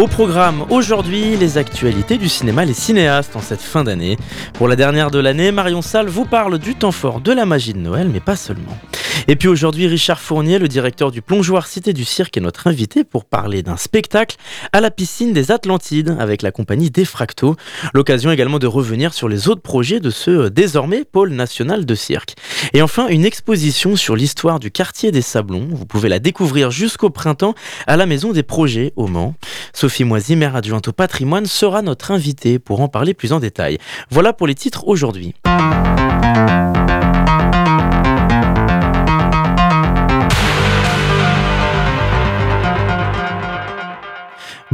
Au programme aujourd'hui, les actualités du cinéma, les cinéastes en cette fin d'année. Pour la dernière de l'année, Marion Salle vous parle du temps fort de la magie de Noël, mais pas seulement. Et puis aujourd'hui, Richard Fournier, le directeur du plongeoir Cité du Cirque, est notre invité pour parler d'un spectacle à la piscine des Atlantides avec la compagnie Defracto. L'occasion également de revenir sur les autres projets de ce euh, désormais pôle national de cirque. Et enfin, une exposition sur l'histoire du quartier des Sablons. Vous pouvez la découvrir jusqu'au printemps à la Maison des Projets au Mans. Sophie Moisy, maire adjointe au patrimoine, sera notre invitée pour en parler plus en détail. Voilà pour les titres aujourd'hui.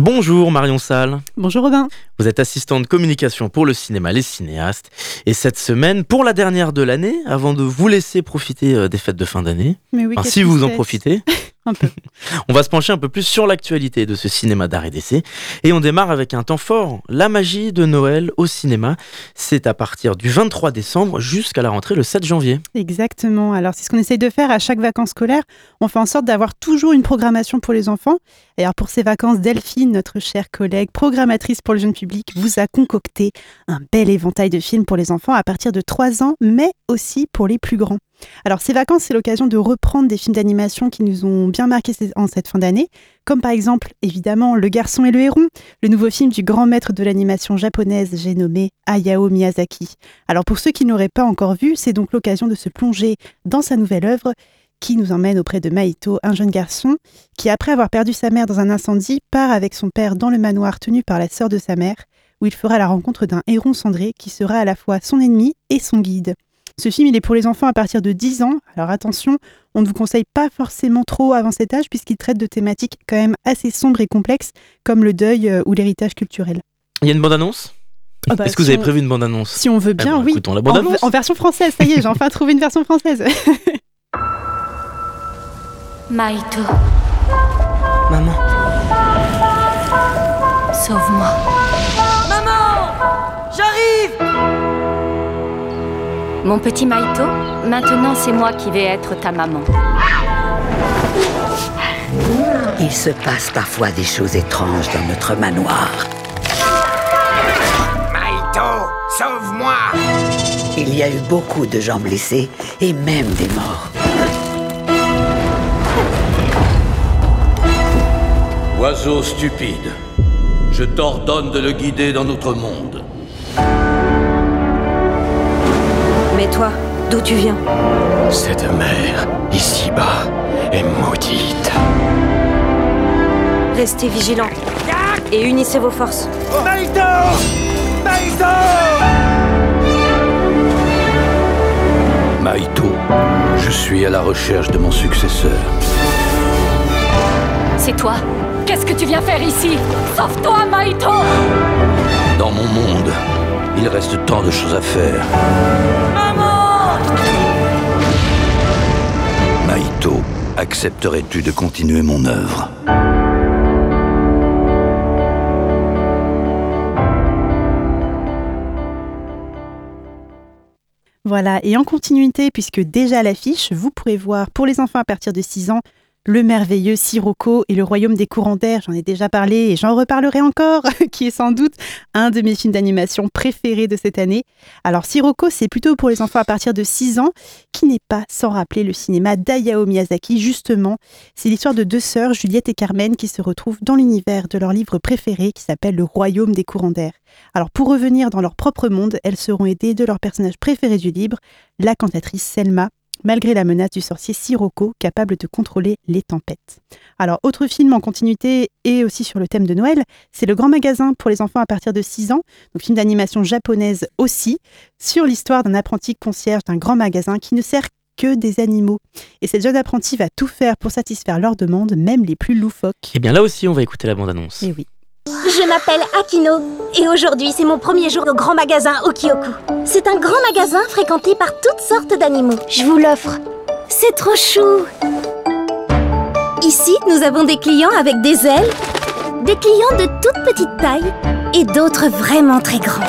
Bonjour Marion Salle. Bonjour Robin. Vous êtes assistante de communication pour le cinéma Les Cinéastes. Et cette semaine, pour la dernière de l'année, avant de vous laisser profiter euh, des fêtes de fin d'année, si vous en profitez, on va se pencher un peu plus sur l'actualité de ce cinéma d'art et d'essai. Et on démarre avec un temps fort, la magie de Noël au cinéma. C'est à partir du 23 décembre jusqu'à la rentrée le 7 janvier. Exactement. Alors c'est ce qu'on essaye de faire à chaque vacances scolaires. On fait en sorte d'avoir toujours une programmation pour les enfants. Et alors pour ces vacances, Delphine, notre chère collègue programmatrice pour le jeune public, vous a concocté un bel éventail de films pour les enfants à partir de 3 ans, mais aussi pour les plus grands. Alors ces vacances, c'est l'occasion de reprendre des films d'animation qui nous ont bien marqués en cette fin d'année, comme par exemple évidemment Le Garçon et le Héron, le nouveau film du grand maître de l'animation japonaise, j'ai nommé Hayao Miyazaki. Alors pour ceux qui n'auraient pas encore vu, c'est donc l'occasion de se plonger dans sa nouvelle œuvre qui nous emmène auprès de Maito, un jeune garçon qui, après avoir perdu sa mère dans un incendie, part avec son père dans le manoir tenu par la sœur de sa mère, où il fera la rencontre d'un héron cendré qui sera à la fois son ennemi et son guide. Ce film, il est pour les enfants à partir de 10 ans. Alors attention, on ne vous conseille pas forcément trop avant cet âge puisqu'il traite de thématiques quand même assez sombres et complexes comme le deuil euh, ou l'héritage culturel. Il y a une bande-annonce? Ah bah, Est-ce que vous avez prévu une bande-annonce? Si on veut bien, ben, oui. La bande en, en, version française, ça y est, j'ai enfin trouvé une version française. Maito. Maman. Sauve-moi. Maman J'arrive mon petit Maito, maintenant c'est moi qui vais être ta maman. Il se passe parfois des choses étranges dans notre manoir. Maito, sauve-moi Il y a eu beaucoup de gens blessés et même des morts. Oiseau stupide, je t'ordonne de le guider dans notre monde. Mais toi, d'où tu viens Cette mer, ici-bas, est maudite. Restez vigilants et unissez vos forces. Maïto Maïto Maïto, je suis à la recherche de mon successeur. C'est toi? Qu'est-ce que tu viens faire ici? Sauve-toi, Maïto Dans mon monde, il reste tant de choses à faire. Maito, accepterais-tu de continuer mon œuvre? Voilà, et en continuité, puisque déjà l'affiche, vous pourrez voir pour les enfants à partir de 6 ans le merveilleux Sirocco et le royaume des courants d'air, j'en ai déjà parlé et j'en reparlerai encore, qui est sans doute un de mes films d'animation préférés de cette année. Alors Sirocco, c'est plutôt pour les enfants à partir de 6 ans, qui n'est pas sans rappeler le cinéma d'Ayao Miyazaki, justement. C'est l'histoire de deux sœurs, Juliette et Carmen, qui se retrouvent dans l'univers de leur livre préféré qui s'appelle Le royaume des courants d'air. Alors pour revenir dans leur propre monde, elles seront aidées de leur personnage préféré du livre, la cantatrice Selma, malgré la menace du sorcier Sirocco, capable de contrôler les tempêtes. Alors, autre film en continuité et aussi sur le thème de Noël, c'est Le Grand Magasin pour les enfants à partir de 6 ans, donc film d'animation japonaise aussi, sur l'histoire d'un apprenti concierge d'un grand magasin qui ne sert que des animaux. Et cette jeune apprentie va tout faire pour satisfaire leurs demandes, même les plus loufoques. Et eh bien là aussi, on va écouter la bande-annonce. Et eh oui. Je m'appelle Akino et aujourd'hui c'est mon premier jour au grand magasin Okioku. C'est un grand magasin fréquenté par toutes sortes d'animaux. Je vous l'offre. C'est trop chou Ici, nous avons des clients avec des ailes, des clients de toute petite taille et d'autres vraiment très grands.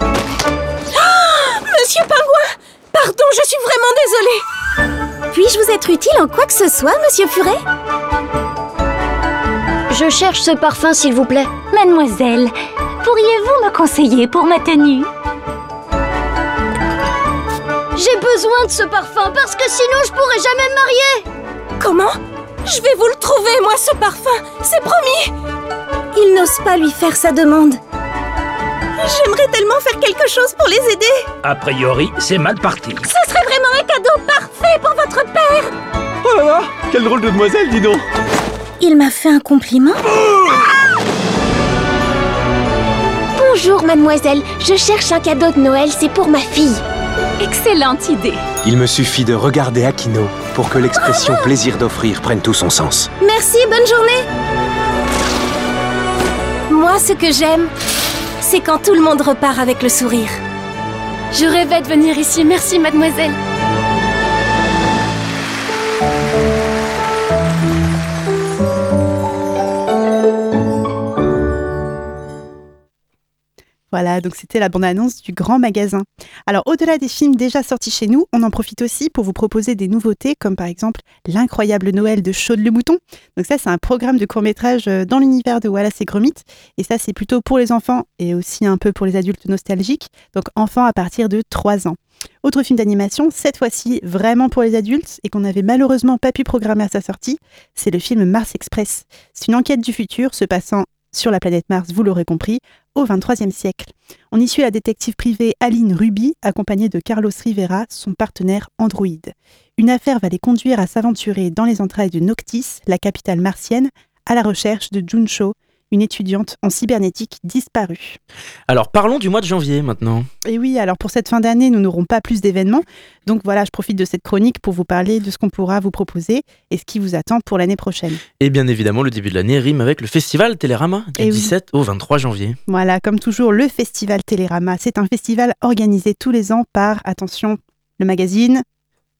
Ah Monsieur Pingouin Pardon, je suis vraiment désolée Puis-je vous être utile en quoi que ce soit, Monsieur Furet? Je cherche ce parfum, s'il vous plaît. Mademoiselle, pourriez-vous me conseiller pour ma tenue? J'ai besoin de ce parfum parce que sinon je pourrais jamais me marier. Comment? Je vais vous le trouver, moi, ce parfum. C'est promis. Il n'ose pas lui faire sa demande. J'aimerais tellement faire quelque chose pour les aider. A priori, c'est mal parti. Ce serait vraiment un cadeau parfait pour votre père. Oh là là Quelle drôle de demoiselle, dis donc Il m'a fait un compliment Bonjour, mademoiselle. Je cherche un cadeau de Noël, c'est pour ma fille. Excellente idée. Il me suffit de regarder Akino pour que l'expression plaisir d'offrir prenne tout son sens. Merci, bonne journée Moi, ce que j'aime, c'est quand tout le monde repart avec le sourire. Je rêvais de venir ici, merci mademoiselle. Voilà, donc c'était la bande-annonce du grand magasin. Alors, au-delà des films déjà sortis chez nous, on en profite aussi pour vous proposer des nouveautés, comme par exemple L'incroyable Noël de Chaude le Mouton. Donc ça, c'est un programme de court-métrage euh, dans l'univers de Wallace et Gromit. Et ça, c'est plutôt pour les enfants et aussi un peu pour les adultes nostalgiques. Donc enfants à partir de 3 ans. Autre film d'animation, cette fois-ci vraiment pour les adultes et qu'on n'avait malheureusement pas pu programmer à sa sortie, c'est le film Mars Express. C'est une enquête du futur se passant sur la planète Mars, vous l'aurez compris, au XXIIIe siècle. On y suit la détective privée Aline Ruby, accompagnée de Carlos Rivera, son partenaire Android. Une affaire va les conduire à s'aventurer dans les entrailles de Noctis, la capitale martienne, à la recherche de Juncho, une étudiante en cybernétique disparue. Alors parlons du mois de janvier maintenant. Et oui, alors pour cette fin d'année, nous n'aurons pas plus d'événements. Donc voilà, je profite de cette chronique pour vous parler de ce qu'on pourra vous proposer et ce qui vous attend pour l'année prochaine. Et bien évidemment, le début de l'année rime avec le festival Télérama du Eh oui. 17 au 23 janvier. Voilà, comme toujours, le festival Télérama. C'est un festival organisé tous les ans par, attention, le magazine.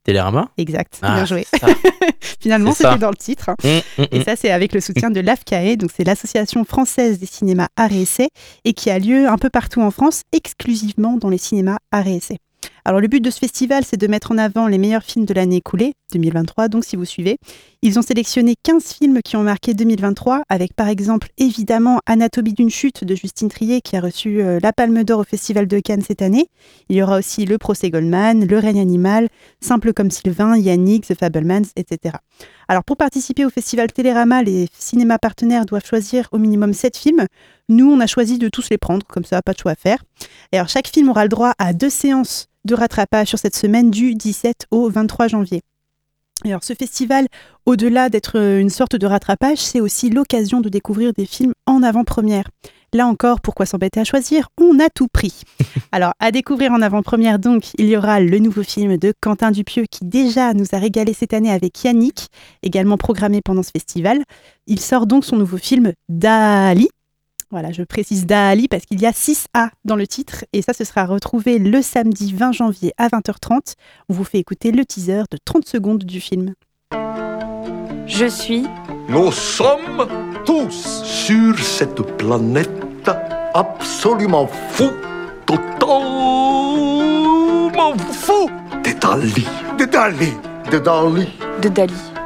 Télérama Exact, Ah, bien joué. Finalement, c'était dans le titre. hein. Hum, hum, Et hum. ça, c'est avec le soutien de l'AFCAE, donc c'est l'Association française des cinémas arts et essais, et qui a lieu un peu partout en France, exclusivement dans les cinémas arts et essais. Alors le but de ce festival, c'est de mettre en avant les meilleurs films de l'année écoulée, 2023, donc si vous suivez. Ils ont sélectionné 15 films qui ont marqué 2023, avec par exemple évidemment Anatomie d'une chute de Justine Trier, qui a reçu euh, la Palme d'Or au Festival de Cannes cette année. Il y aura aussi Le Procès Goldman, Le règne animal, Simple comme Sylvain, Yannick, The Fablemans, etc. Alors pour participer au festival Télérama, les cinémas partenaires doivent choisir au minimum 7 films. Nous, on a choisi de tous les prendre, comme ça, pas de choix à faire. Et chaque film aura le droit à deux séances de rattrapage sur cette semaine du 17 au 23 janvier. Ce festival, au-delà d'être une sorte de rattrapage, c'est aussi l'occasion de découvrir des films en avant-première. Là encore, pourquoi s'embêter à choisir On a tout pris. Alors, à découvrir en avant-première, donc, il y aura le nouveau film de Quentin Dupieux qui déjà nous a régalé cette année avec Yannick, également programmé pendant ce festival. Il sort donc son nouveau film Dali. Voilà, je précise Dali parce qu'il y a 6 A dans le titre et ça, ce sera retrouvé le samedi 20 janvier à 20h30. On vous fait écouter le teaser de 30 secondes du film. Je suis Nous sommes tous sur cette planète absolument fou, totalement fou de Dali, de Dali, de Dali. de Dali.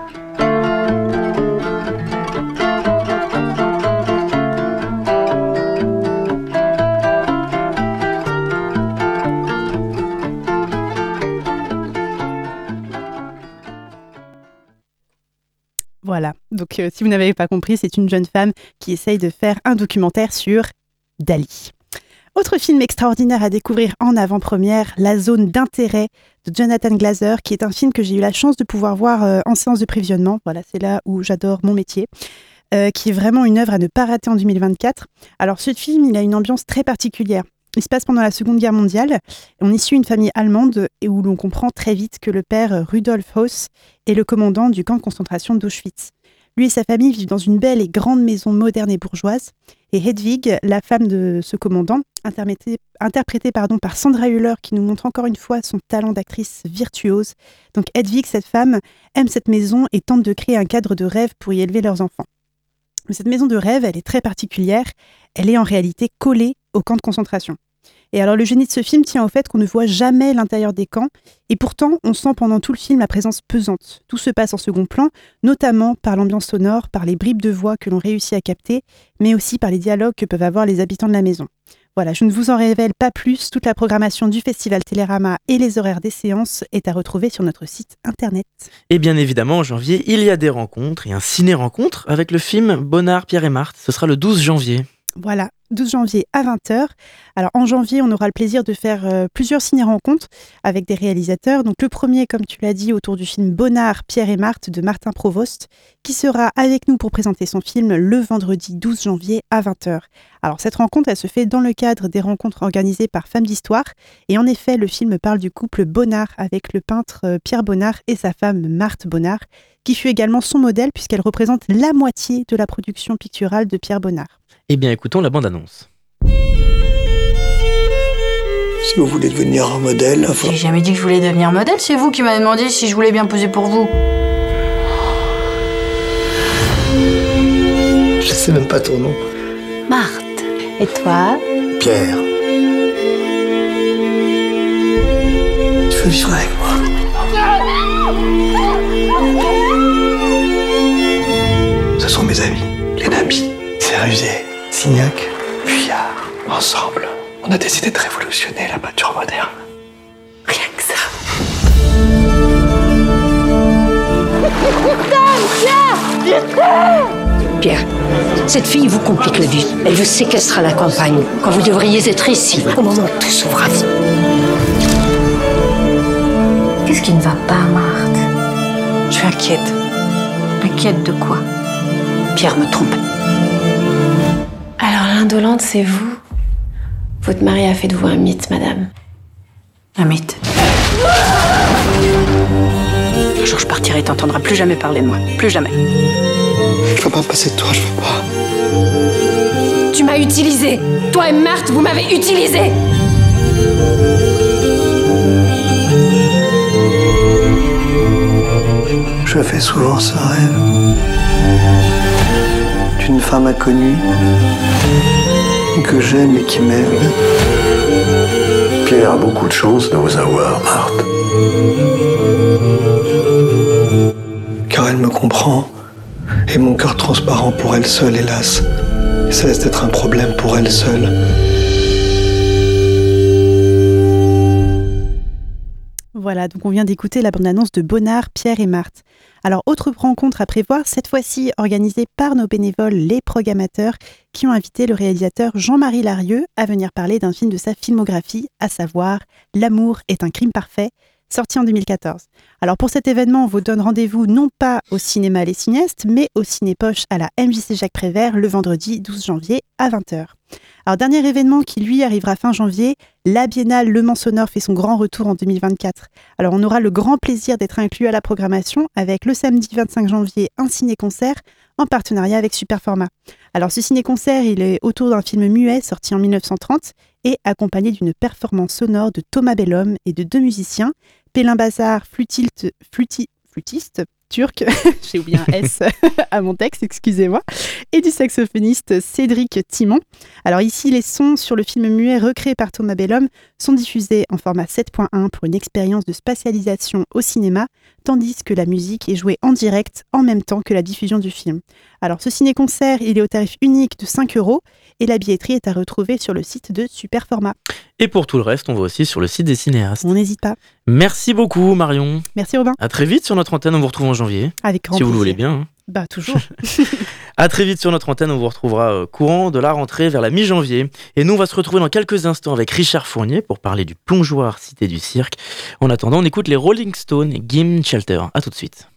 Voilà, donc euh, si vous n'avez pas compris, c'est une jeune femme qui essaye de faire un documentaire sur Dali. Autre film extraordinaire à découvrir en avant-première, La zone d'intérêt de Jonathan Glazer, qui est un film que j'ai eu la chance de pouvoir voir euh, en séance de prévisionnement. Voilà, c'est là où j'adore mon métier. euh, qui est vraiment une œuvre à ne pas rater en 2024. Alors ce film, il a une ambiance très particulière. Il se passe pendant la Seconde Guerre mondiale. On y suit une famille allemande et où l'on comprend très vite que le père Rudolf Hauss est le commandant du camp de concentration d'Auschwitz. Lui et sa famille vivent dans une belle et grande maison moderne et bourgeoise. Et Hedwig, la femme de ce commandant, interprétée, pardon, par Sandra Hüller, qui nous montre encore une fois son talent d'actrice virtuose. Donc Hedwig, cette femme, aime cette maison et tente de créer un cadre de rêve pour y élever leurs enfants. Mais cette maison de rêve, elle est très particulière. Elle est en réalité collée au camp de concentration. Et alors le génie de ce film tient au fait qu'on ne voit jamais l'intérieur des camps, et pourtant on sent pendant tout le film la présence pesante. Tout se passe en second plan, notamment par l'ambiance sonore, par les bribes de voix que l'on réussit à capter, mais aussi par les dialogues que peuvent avoir les habitants de la maison. Voilà, je ne vous en révèle pas plus, toute la programmation du festival Télérama et les horaires des séances est à retrouver sur notre site internet. Et bien évidemment, en janvier, il y a des rencontres et un ciné-rencontre avec le film Bonnard, Pierre et Marthe. Ce sera le 12 janvier. Voilà, 12 janvier à 20h. Alors en janvier, on aura le plaisir de faire euh, plusieurs ciné-rencontres avec des réalisateurs. Donc le premier, comme tu l'as dit, autour du film Bonnard, Pierre et Marthe de Martin Provost, qui sera avec nous pour présenter son film le vendredi 12 janvier à 20h. Alors cette rencontre, elle se fait dans le cadre des rencontres organisées par Femmes d'Histoire. Et en effet, le film parle du couple Bonnard avec le peintre euh, Pierre Bonnard et sa femme Marthe Bonnard, qui fut également son modèle puisqu'elle représente la moitié de la production picturale de Pierre Bonnard. Eh bien, écoutons la bande-annonce. Si vous voulez devenir un modèle, enfin... J'ai jamais dit que je voulais devenir modèle, c'est vous qui m'avez demandé si je voulais bien poser pour vous. Je sais même pas ton nom. Marthe. Et toi? Pierre. Tu veux vivre avec moi? Ce sont mes amis, les Nabi, Cérusé, Signac, Puyard. Ensemble, on a décidé de révolutionner la peinture moderne. Rien que ça. Pierre, cette fille vous complique la vie. Elle veut séquestrer la campagne, quand vous devriez être ici, au moment où tout s'ouvre à vous. Qu'est-ce qui ne va pas, Marthe? Je suis inquiète. Inquiète de quoi? Pierre me trompe. Alors l'indolente, c'est vous Votre mari a fait de vous un mythe, madame. Un mythe. Un jour, je partirai et t'entendras plus jamais parler de moi. Plus jamais. Je veux pas passer de toi, je veux pas. Tu m'as utilisé Toi et Marthe, vous m'avez utilisé Je fais souvent ce rêve d'une femme inconnue que j'aime et qui m'aime. Pierre a beaucoup de chance de vous avoir, Marthe. Car elle me comprend et mon cœur transparent pour elle seule, hélas, cesse d'être un problème pour elle seule. Voilà, donc on vient d'écouter la bande-annonce de Bonnard, Pierre et Marthe. Alors, autre rencontre à prévoir, cette fois-ci organisée par nos bénévoles, les programmateurs, qui ont invité le réalisateur Jean-Marie Larieux à venir parler d'un film de sa filmographie, à savoir L'amour est un crime parfait, sorti en 2014. Alors pour cet événement, on vous donne rendez-vous non pas au cinéma Les Cinéastes, mais au Cinépoche à la MJC Jacques Prévert le vendredi 12 janvier à 20h. Alors dernier événement qui lui arrivera fin janvier, la Biennale Le Mans Sonore fait son grand retour en 2024. Alors on aura le grand plaisir d'être inclus à la programmation avec le samedi 25 janvier un ciné-concert en partenariat avec Superformat. Alors ce ciné-concert, il est autour d'un film muet sorti en 1930 et accompagné d'une performance sonore de Thomas Bellhomme et de deux musiciens, Pélin Bazar, flûtiste, fluti, flûtiste turc, j'ai oublié un S à mon texte, excusez-moi, et du saxophoniste Cédric Timon. Alors ici, les sons sur le film muet recréé par Thomas Bellhomme sont diffusés en format 7.1 pour une expérience de spatialisation au cinéma, tandis que la musique est jouée en direct en même temps que la diffusion du film. Alors ce ciné-concert, il est au tarif unique de 5 euros et la billetterie est à retrouver sur le site de Superformat. Et pour tout le reste, on va aussi sur le site des cinéastes. On n'hésite pas. Merci beaucoup Marion. Merci Robin. À très vite sur notre antenne, on vous retrouve en janvier. Avec grand Si vous le voulez bien. Bah toujours. À très vite sur notre antenne, on vous retrouvera euh, courant de la rentrée vers la mi-janvier. Et nous, on va se retrouver dans quelques instants avec Richard Fournier pour parler du plongeoir Cité du Cirque. En attendant, on écoute les Rolling Stones et Gim Shelter. À tout de suite.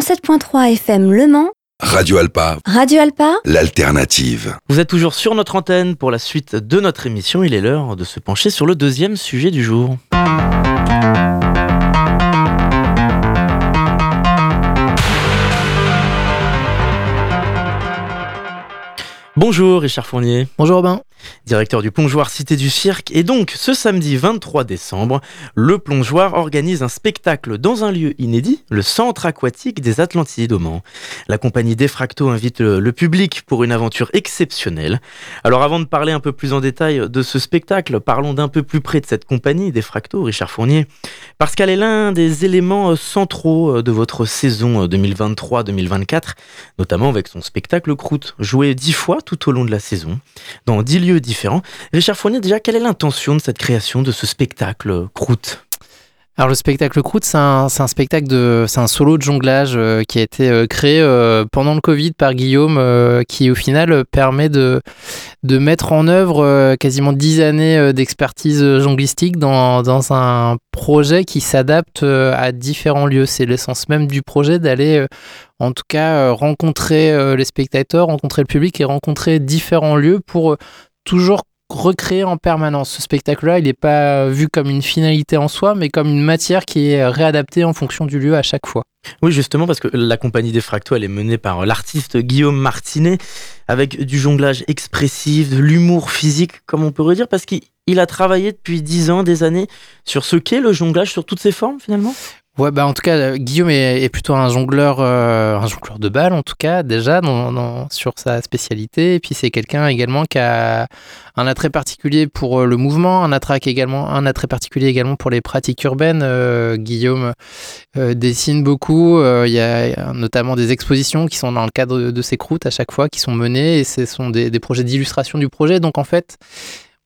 107.3 FM Le Mans. Radio Alpa. Radio Alpa. L'alternative. Vous êtes toujours sur notre antenne pour la suite de notre émission. Il est l'heure de se pencher sur le deuxième sujet du jour. Bonjour Richard Fournier. Bonjour Robin. Directeur du plongeoir Cité du Cirque. Et donc, ce samedi 23 décembre, le plongeoir organise un spectacle dans un lieu inédit, le centre aquatique des Atlantides au Mans. La compagnie Defracto invite le, public pour une aventure exceptionnelle. Alors, avant de parler un peu plus en détail de ce spectacle, parlons d'un peu plus près de cette compagnie Defracto, Richard Fournier, parce qu'elle est l'un des éléments centraux de votre saison 2023-2024, notamment avec son spectacle Croûte, joué dix fois tout au long de la saison, dans dix lieux différents. Richard Fournier, déjà, quelle est l'intention de cette création de ce spectacle Croûte? Alors le spectacle Croûte, c'est un, spectacle de, c'est un solo de jonglage euh, qui a été euh, créé euh, pendant le Covid par Guillaume, qui au final permet de, mettre en œuvre quasiment dix années d'expertise jonglistique dans, dans, un projet qui s'adapte à différents lieux. C'est l'essence même du projet d'aller en tout cas rencontrer les spectateurs, rencontrer le public et rencontrer différents lieux pour toujours recréer en permanence. Ce spectacle-là, il n'est pas vu comme une finalité en soi, mais comme une matière qui est réadaptée en fonction du lieu à chaque fois. Oui, justement, parce que la compagnie des Fractaux, elle est menée par l'artiste Guillaume Martinet, avec du jonglage expressif, de l'humour physique, comme on pourrait dire, parce qu'il a travaillé depuis dix ans, des années, sur ce qu'est le jonglage, sur toutes ses formes, finalement? Ouais, bah en tout cas, euh, Guillaume est, plutôt un jongleur, euh, un jongleur de balles en tout cas déjà sur sa spécialité. Et puis c'est quelqu'un également qui a un attrait particulier pour euh, le mouvement, un attrait également, un attrait particulier également pour les pratiques urbaines. Guillaume dessine beaucoup. Il y a notamment des expositions qui sont dans le cadre de, ses croûtes à chaque fois, qui sont menées et ce sont des, des projets d'illustration du projet. Donc en fait,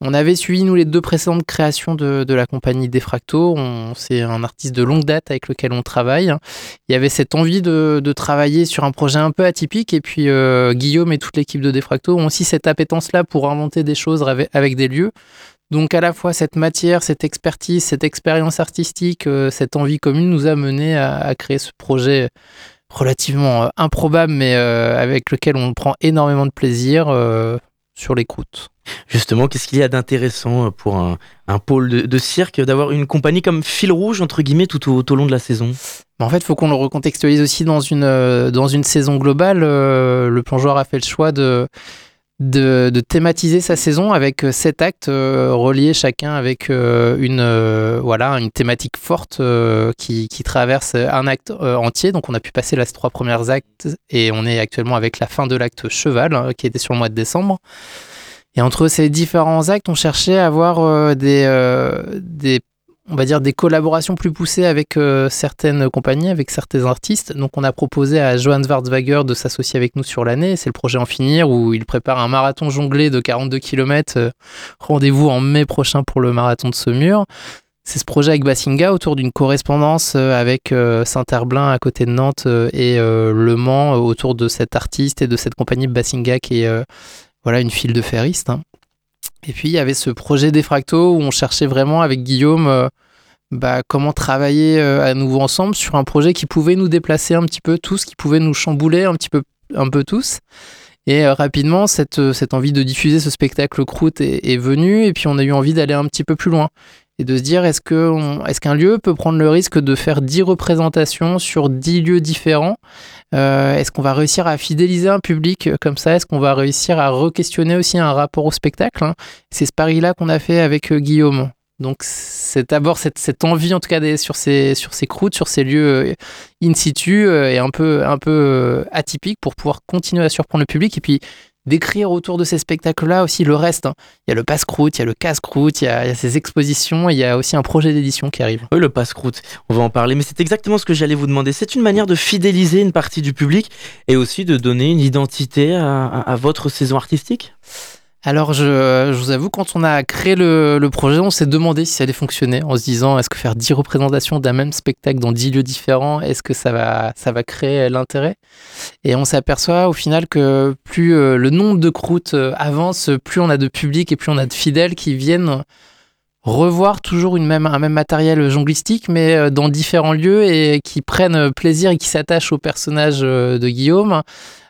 on avait suivi, nous, les deux précédentes créations de, la compagnie Defracto. C'est un artiste de longue date avec lequel on travaille. Il y avait cette envie de, travailler sur un projet un peu atypique. Et puis, euh, Guillaume et toute l'équipe de Defracto ont aussi cette appétence-là pour inventer des choses avec, des lieux. Donc, à la fois, cette matière, cette expertise, cette expérience artistique, euh, cette envie commune nous a mené à, créer ce projet relativement euh, improbable, mais avec lequel on prend énormément de plaisir sur les croûtes. Justement, qu'est-ce qu'il y a d'intéressant pour un, pôle de, cirque d'avoir une compagnie comme fil rouge, entre guillemets, tout au, long de la saison? En fait, il faut qu'on le recontextualise aussi dans une, euh, dans une saison globale. Euh, le plongeoir a fait le choix de, de, thématiser sa saison avec euh, sept actes reliés chacun avec une, voilà, une thématique forte qui, qui, traverse un acte entier. Donc on a pu passer les trois premières actes et on est actuellement avec la fin de l'acte cheval hein, qui était sur le mois de décembre. Et entre ces différents actes, on cherchait à avoir euh, des, euh, des, collaborations plus poussées avec euh, certaines compagnies, avec certains artistes. Donc on a proposé à Johan Schwarzwager de s'associer avec nous sur l'année. C'est le projet En Finir où il prépare un marathon jonglé de 42 km. Rendez-vous en mai prochain pour le marathon de Saumur. C'est ce projet avec Bassinga autour d'une correspondance avec Saint-Herblain à côté de Nantes et Le Mans autour de cet artiste et de cette compagnie Bassinga qui est voilà, une file de ferriste. Hein. Et puis il y avait ce projet Defracto où on cherchait vraiment avec Guillaume euh, bah, comment travailler euh, à nouveau ensemble sur un projet qui pouvait nous déplacer un petit peu tous, qui pouvait nous chambouler un petit peu, un peu tous. Et euh, rapidement, cette, envie de diffuser ce spectacle croûte est venue, et puis on a eu envie d'aller un petit peu plus loin et de se dire est-ce que est-ce qu'un lieu peut prendre le risque de faire 10 représentations sur 10 lieux différents? Euh, Est-ce qu'on va réussir à fidéliser un public comme ça? Est-ce qu'on va réussir à re-questionner aussi un rapport au spectacle hein? C'est ce pari-là qu'on a fait avec euh, Guillaume. Donc c'est d'abord cette, cette, envie en tout cas d'aller sur ces, sur ces croûtes, sur ces lieux euh, in situ et un peu, un peu atypiques pour pouvoir continuer à surprendre le public. Et puis d'écrire autour de ces spectacles-là aussi le reste. Hein. Il y a le passe-croûte, il y a le casse-croûte, il, y a ces expositions, il y a aussi un projet d'édition qui arrive. Oui, le passe-croûte, on va en parler, mais c'est exactement ce que j'allais vous demander. C'est une manière de fidéliser une partie du public et aussi de donner une identité à votre saison artistique? Alors, je, vous avoue, quand on a créé le, projet, on s'est demandé si ça allait fonctionner, en se disant est-ce que faire 10 représentations d'un même spectacle dans 10 lieux différents, est-ce que ça va, créer l'intérêt? Et on s'aperçoit au final que plus euh, le nombre de croûtes euh, avance, plus on a de public et plus on a de fidèles qui viennent revoir toujours un même matériel jonglistique, mais euh, dans différents lieux et qui prennent plaisir et qui s'attachent au personnage de Guillaume,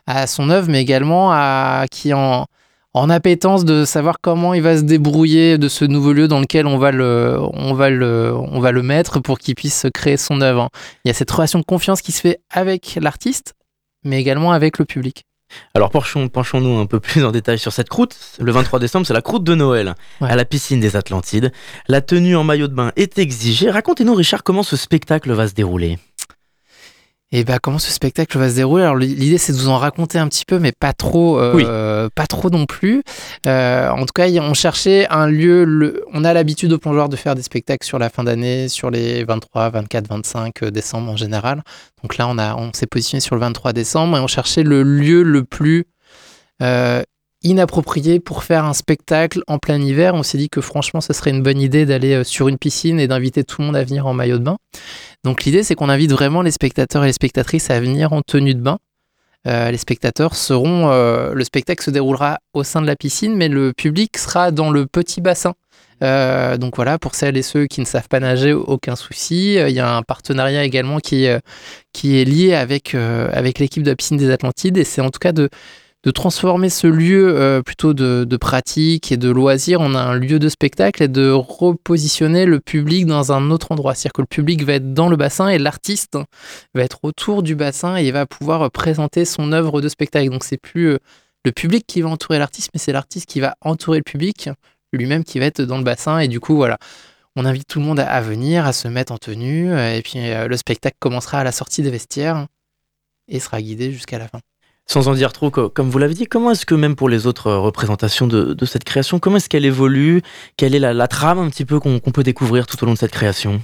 à son œuvre, mais également à qui en, en appétence de savoir comment il va se débrouiller de ce nouveau lieu dans lequel on va le, on va le, on va le mettre pour qu'il puisse créer son œuvre. Il y a cette relation de confiance qui se fait avec l'artiste, mais également avec le public. Alors penchons-nous un peu plus en détail sur cette croûte. Le 23 décembre, c'est la croûte de Noël à la piscine des Atlantides. La tenue en maillot de bain est exigée. Racontez-nous, Richard, comment ce spectacle va se dérouler? Et bah comment ce spectacle va se dérouler? Alors l'idée c'est de vous en raconter un petit peu, mais pas trop, euh, pas trop non plus. Euh, en tout cas, on cherchait un lieu. Le... On a l'habitude au plongeoir de faire des spectacles sur la fin d'année, sur les 23, 24, 25 décembre en général. Donc là, on a, on s'est positionné sur le 23 décembre et on cherchait le lieu le plus euh, inapproprié pour faire un spectacle en plein hiver. On s'est dit que franchement, ce serait une bonne idée d'aller sur une piscine et d'inviter tout le monde à venir en maillot de bain. Donc l'idée, c'est qu'on invite vraiment les spectateurs et les spectatrices à venir en tenue de bain. Euh, les spectateurs seront. Euh, le spectacle se déroulera au sein de la piscine, mais le public sera dans le petit bassin. Euh, donc voilà, pour celles et ceux qui ne savent pas nager, aucun souci. Il y a un partenariat également qui, qui est lié avec, avec l'équipe de la piscine des Atlantides, et c'est en tout cas de de transformer ce lieu euh, plutôt de, pratique et de loisir en un lieu de spectacle et de repositionner le public dans un autre endroit. C'est-à-dire que le public va être dans le bassin et l'artiste va être autour du bassin et il va pouvoir présenter son œuvre de spectacle. Donc c'est plus euh, le public qui va entourer l'artiste, mais c'est l'artiste qui va entourer le public, lui-même qui va être dans le bassin. Et du coup, voilà. On invite tout le monde à, venir, à se mettre en tenue, et puis euh, le spectacle commencera à la sortie des vestiaires et sera guidé jusqu'à la fin. Sans en dire trop, comme vous l'avez dit, comment est-ce que même pour les autres euh, représentations de, cette création, comment est-ce qu'elle évolue? Quelle est la, trame un petit peu qu'on peut découvrir tout au long de cette création?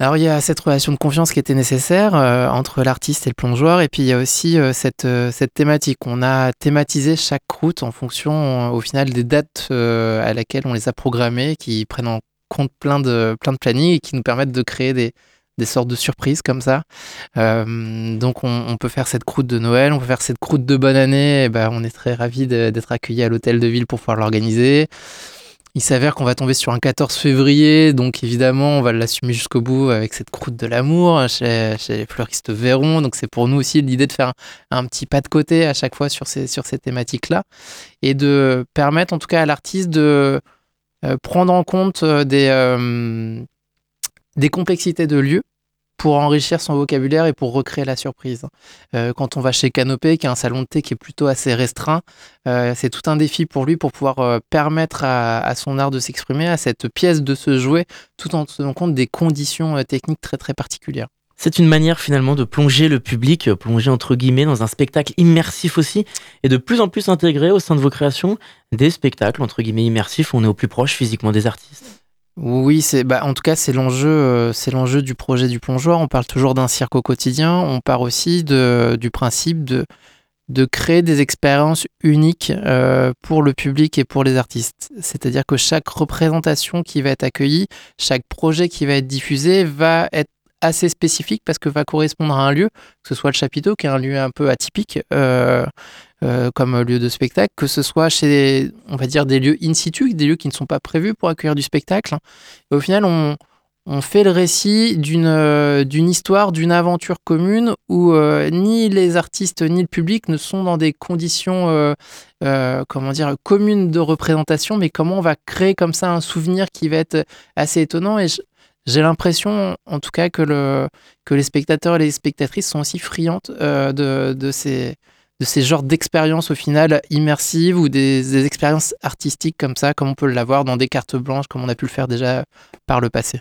Alors il y a cette relation de confiance qui était nécessaire euh, entre l'artiste et le plongeoir, et puis il y a aussi euh, cette, cette thématique. On a thématisé chaque croûte en fonction au final des dates à laquelle on les a programmées, qui prennent en compte plein de, plein de plannings et qui nous permettent de créer des, des sortes de surprises comme ça. Euh, donc on, peut faire cette croûte de Noël, on peut faire cette croûte de bonne année. Et ben, on est très ravis d'être accueillis à l'hôtel de ville pour pouvoir l'organiser. Il s'avère qu'on va tomber sur un 14 février, donc évidemment on va l'assumer jusqu'au bout avec cette croûte de l'amour chez, chez les fleuristes Véron. Donc c'est pour nous aussi l'idée de faire un, petit pas de côté à chaque fois sur ces, sur ces thématiques-là et de permettre en tout cas à l'artiste de euh, prendre en compte euh, des, complexités de lieux pour enrichir son vocabulaire et pour recréer la surprise. Euh, quand on va chez Canopé, qui est un salon de thé qui est plutôt assez restreint, euh, c'est tout un défi pour lui pour pouvoir euh, permettre à, son art de s'exprimer, à cette pièce de se jouer, tout en tenant compte des conditions techniques très très particulières. C'est une manière finalement de plonger le public, plonger entre guillemets dans un spectacle immersif aussi, et de plus en plus intégrer au sein de vos créations des spectacles entre guillemets immersifs où on est au plus proche physiquement des artistes. Oui, c'est bah, en tout cas c'est l'enjeu, euh, c'est l'enjeu du projet du plongeoir. On parle toujours d'un cirque au quotidien. On part aussi de, du principe de de créer des expériences uniques euh, pour le public et pour les artistes. C'est-à-dire que chaque représentation qui va être accueillie, chaque projet qui va être diffusé va être assez spécifique parce que va correspondre à un lieu, que ce soit le chapiteau qui est un lieu un peu atypique, euh, euh, comme lieu de spectacle, que ce soit chez, on va dire, des lieux in situ, des lieux qui ne sont pas prévus pour accueillir du spectacle. Et au final, on, on fait le récit d'une euh, histoire, d'une aventure commune où euh, ni les artistes ni le public ne sont dans des conditions comment dire communes de représentation, mais comment on va créer comme ça un souvenir qui va être assez étonnant. Et j'ai l'impression, en tout cas, que, le, que les spectateurs et les spectatrices sont aussi friandes de, de ces de ces genres d'expériences au final immersives ou des, expériences artistiques comme ça, comme on peut l'avoir dans des cartes blanches, comme on a pu le faire déjà par le passé?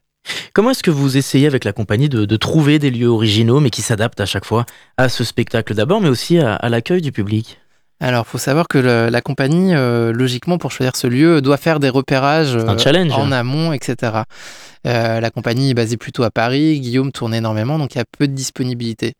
Comment est-ce que vous essayez avec la compagnie de, trouver des lieux originaux, mais qui s'adaptent à chaque fois à ce spectacle d'abord, mais aussi à, l'accueil du public? Alors, il faut savoir que la compagnie, euh, logiquement, pour choisir ce lieu, doit faire des repérages euh, en amont, etc. Euh, la compagnie est basée plutôt à Paris, Guillaume tourne énormément, donc il y a peu de disponibilité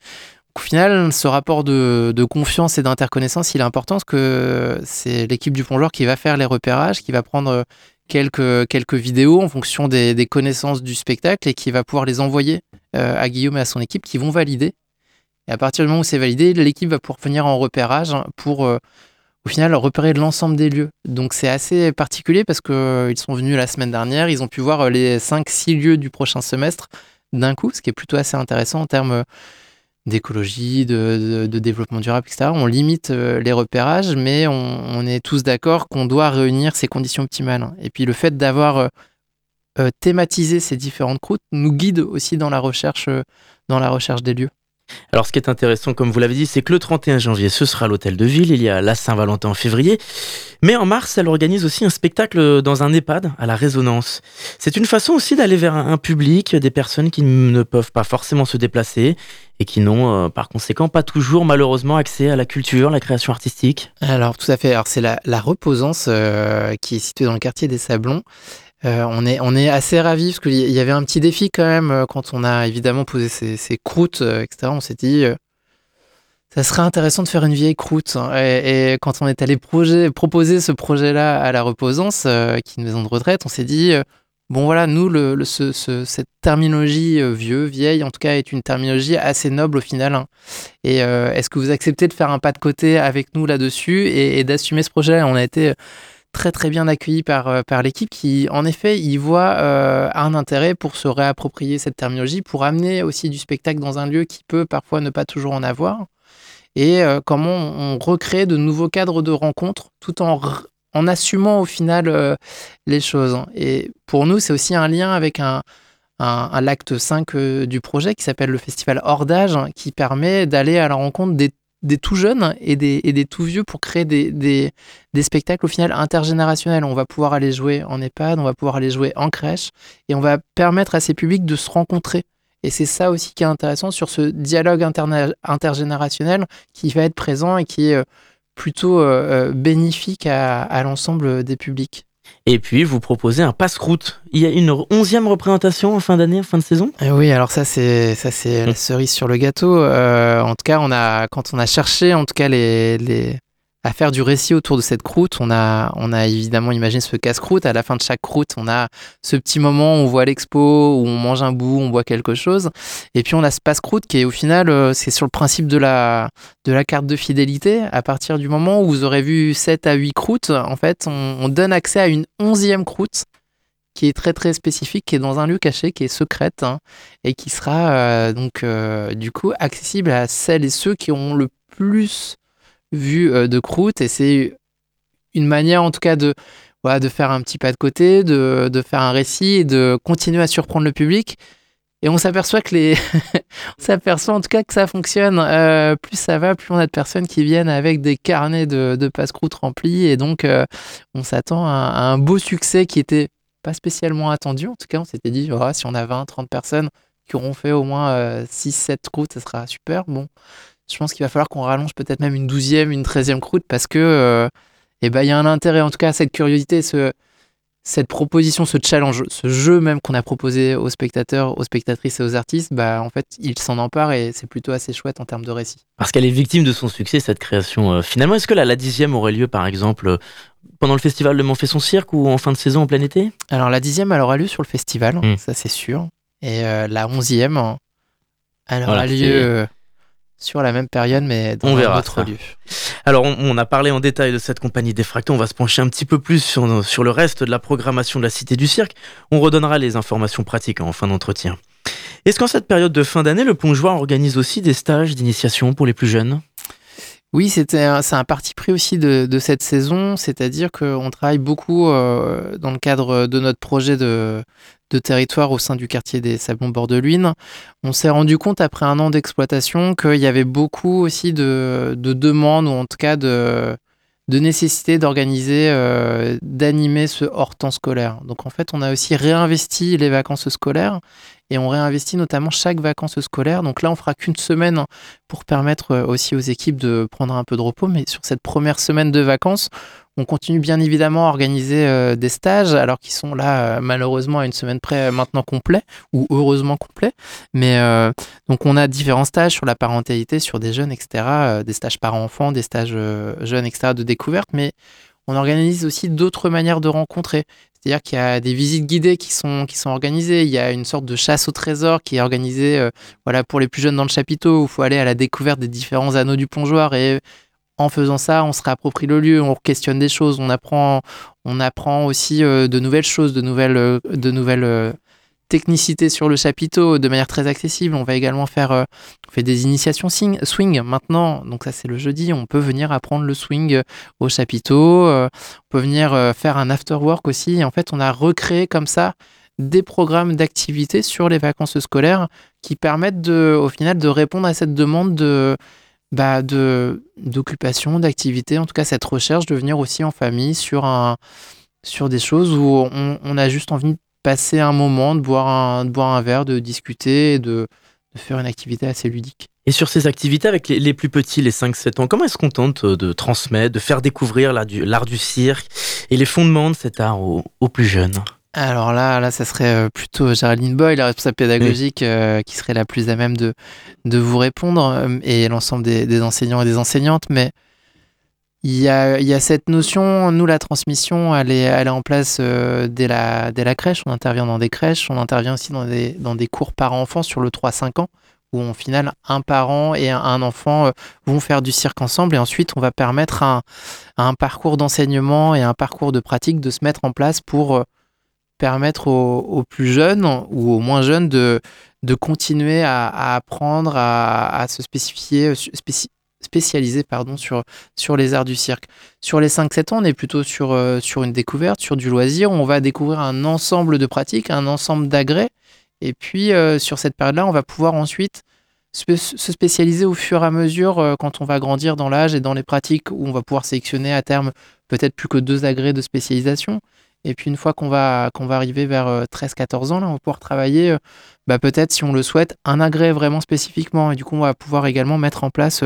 au final, ce rapport de, confiance et d'interconnaissance, il est important parce que c'est l'équipe du plongeur qui va faire les repérages, qui va prendre quelques, quelques vidéos en fonction des, connaissances du spectacle et qui va pouvoir les envoyer euh, à Guillaume et à son équipe qui vont valider. Et à partir du moment où c'est validé, l'équipe va pouvoir venir en repérage pour euh, au final repérer l'ensemble des lieux. Donc c'est assez particulier parce qu'ils sont venus la semaine dernière, ils ont pu voir les 5-6 lieux du prochain semestre d'un coup, ce qui est plutôt assez intéressant en termes d'écologie, de, développement durable, etc. On limite les repérages, mais on, est tous d'accord qu'on doit réunir ces conditions optimales. Et puis le fait d'avoir thématisé ces différentes croûtes nous guide aussi dans la recherche, dans la recherche des lieux. Alors ce qui est intéressant, comme vous l'avez dit, c'est que le 31 janvier, ce sera l'hôtel de ville, il y a la Saint-Valentin en février, mais en mars, elle organise aussi un spectacle dans un EHPAD à la Résonance. C'est une façon aussi d'aller vers un public, des personnes qui ne peuvent pas forcément se déplacer et qui n'ont euh, par conséquent pas toujours malheureusement accès à la culture, la création artistique. Alors tout à fait, alors c'est la, Reposance euh, qui est située dans le quartier des Sablons. Euh, on, est, on est assez ravis parce qu'il y avait un petit défi quand même quand on a évidemment posé ces, croûtes, etc. On s'est dit, ça serait intéressant de faire une vieille croûte. Et, quand on est allé proposer ce projet-là à la Reposance, qui est une maison de retraite, on s'est dit, bon voilà, nous, le, cette terminologie vieux, vieille, en tout cas, est une terminologie assez noble au final. Hein. Et est-ce que vous acceptez de faire un pas de côté avec nous là-dessus et, d'assumer ce projet? On a été très très bien accueilli par, euh, l'équipe qui, en effet, y voit euh, un intérêt pour se réapproprier cette terminologie, pour amener aussi du spectacle dans un lieu qui peut parfois ne pas toujours en avoir. Et euh, comment on, recrée de nouveaux cadres de rencontres tout en, en assumant au final les choses. Et pour nous, c'est aussi un lien avec un, un, l'acte 5 du projet qui s'appelle le festival Hordage, qui permet d'aller à la rencontre des tout jeunes et des, tout vieux pour créer des, spectacles au final intergénérationnels. On va pouvoir aller jouer en EHPAD, on va pouvoir aller jouer en crèche et on va permettre à ces publics de se rencontrer. Et c'est ça aussi qui est intéressant sur ce dialogue intergénérationnel qui va être présent et qui est euh, plutôt euh, euh, bénéfique à, à l'ensemble des publics. Et puis, vous proposez un passe-croûte. Il y a une onzième représentation en fin d'année, en fin de saison? Eh Oui, alors ça, c'est ça c'est la cerise sur le gâteau. Euh, en tout cas, on a, quand on a cherché, en tout cas, les, les, à faire du récit autour de cette croûte. On a, on a évidemment imaginé ce casse-croûte. À la fin de chaque croûte, on a ce petit moment où on voit l'expo, où on mange un bout, on boit quelque chose. Et puis on a ce passe-croûte qui est au final, euh, c'est sur le principe de la, de la carte de fidélité. À partir du moment où vous aurez vu 7 à 8 croûtes, en fait, on, donne accès à une onzième croûte qui est très très spécifique, qui est dans un lieu caché, qui est secrète, hein, et qui sera euh, donc euh, du coup accessible à celles et ceux qui ont le plus vu euh, de croûte et c'est une manière en tout cas de, voilà, de faire un petit pas de côté, de, de, faire un récit et de continuer à surprendre le public. Et on s'aperçoit que les, on s'aperçoit en tout cas que ça fonctionne. Euh, plus ça va, plus on a de personnes qui viennent avec des carnets de, de passe-croûte remplis. Et donc, euh, on s'attend à, un beau succès qui était pas spécialement attendu. En tout cas, on s'était dit, voilà, si on a 20, 30 personnes qui auront fait au moins 6, 7 croûtes, ça sera super. Bon, je pense qu'il va falloir qu'on rallonge peut-être même une douzième, une treizième croûte parce que euh, eh ben, il y a un intérêt, en tout cas, à cette curiosité, ce, cette proposition, ce challenge, ce jeu même qu'on a proposé aux spectateurs, aux spectatrices et aux artistes, bah, en fait, ils s'en emparent et c'est plutôt assez chouette en termes de récit. Parce qu'elle est victime de son succès, cette création. Euh, finalement, est-ce que la, la dixième aurait lieu, par exemple, euh, pendant le festival de Montfait son cirque ou en fin de saison en plein été? Alors, la dixième, elle aura lieu sur le festival, hmm. ça c'est sûr. Et la onzième, elle aura lieu sur la même période, mais dans on un autre lieu. Alors, on, a parlé en détail de cette compagnie défractée. On va se pencher un petit peu plus sur, sur le reste de la programmation de la Cité du Cirque. On redonnera les informations pratiques en fin d'entretien. Est-ce qu'en cette période de fin d'année, le Plongeoir organise aussi des stages d'initiation pour les plus jeunes? Oui, c'est un parti pris aussi de, cette saison, c'est-à-dire qu'on travaille beaucoup euh, dans le cadre de notre projet de, de territoire au sein du quartier des Sablons Bordeluines. On s'est rendu compte après un an d'exploitation qu'il y avait beaucoup aussi de, demandes, ou en tout cas de, nécessité d'organiser, euh, d'animer ce hors temps scolaire. Donc en fait, on a aussi réinvesti les vacances scolaires et on réinvestit notamment chaque vacances scolaires. Donc là, on fera qu'une semaine pour permettre euh, aussi aux équipes de prendre un peu de repos. Mais sur cette première semaine de vacances, on continue bien évidemment à organiser euh, des stages, alors qu'ils sont là euh, malheureusement à une semaine près maintenant complet, ou heureusement complet. Mais donc on a différents stages sur la parentalité, sur des jeunes, etc., des stages parents-enfants, des stages jeunes, etc., de découverte. Mais on organise aussi d'autres manières de rencontrer. C'est-à-dire qu'il y a des visites guidées qui sont, organisées. Il y a une sorte de chasse au trésor qui est organisée euh, voilà, pour les plus jeunes dans le chapiteau où il faut aller à la découverte des différents anneaux du plongeoir et en faisant ça, on se réapproprie le lieu, on questionne des choses, on apprend, on apprend aussi de nouvelles choses, de nouvelles, de nouvelles technicité sur le chapiteau de manière très accessible. On va également faire euh, des initiations swing maintenant. Donc ça c'est le jeudi. On peut venir apprendre le swing euh, au chapiteau. Euh, on peut venir faire un after work aussi. en fait, on a recréé comme ça des programmes d'activité sur les vacances scolaires qui permettent de, au final de répondre à cette demande de bah de d'occupation, d'activité, en tout cas cette recherche de venir aussi en famille sur un sur des choses où on, on a juste envie passer un moment, de boire un, de boire un verre, de discuter, de, de faire une activité assez ludique. Et sur ces activités avec les, plus petits, les 5-7 ans, comment est-ce qu'on tente de transmettre, de faire découvrir l'art du, du, cirque et les fondements de cet art aux, plus jeunes? Alors là, là, ça serait euh, plutôt Géraldine Boy, la responsable pédagogique, euh, qui serait la plus à même de, de vous répondre, euh, et l'ensemble des, des, enseignants et des enseignantes. Mais il y, a, il y a, cette notion, nous, la transmission, elle est, elle est en place euh, dès, la, dès la crèche. On intervient dans des crèches, on intervient aussi dans des, dans des cours parents-enfants sur le 3-5 ans, où au final, un parent et un, enfant vont faire du cirque ensemble. Et ensuite, on va permettre à un, parcours d'enseignement et un parcours de pratique de se mettre en place pour permettre aux, plus jeunes ou aux moins jeunes de, de continuer à, apprendre, à, se spécifier, spécialisé pardon, sur, les arts du cirque. Sur les 5-7 ans, on est plutôt sur, euh, sur une découverte, sur du loisir. On va découvrir un ensemble de pratiques, un ensemble d'agrès. Et puis, euh, sur cette période-là, on va pouvoir ensuite se spécialiser au fur et à mesure euh, quand on va grandir dans l'âge et dans les pratiques où on va pouvoir sélectionner à terme peut-être plus que deux agrès de spécialisation. Et puis une fois qu'on va, qu'on va arriver vers 13-14 ans, là, on va pouvoir travailler, bah, peut-être si on le souhaite, un agrès vraiment spécifiquement. Et du coup, on va pouvoir également mettre en place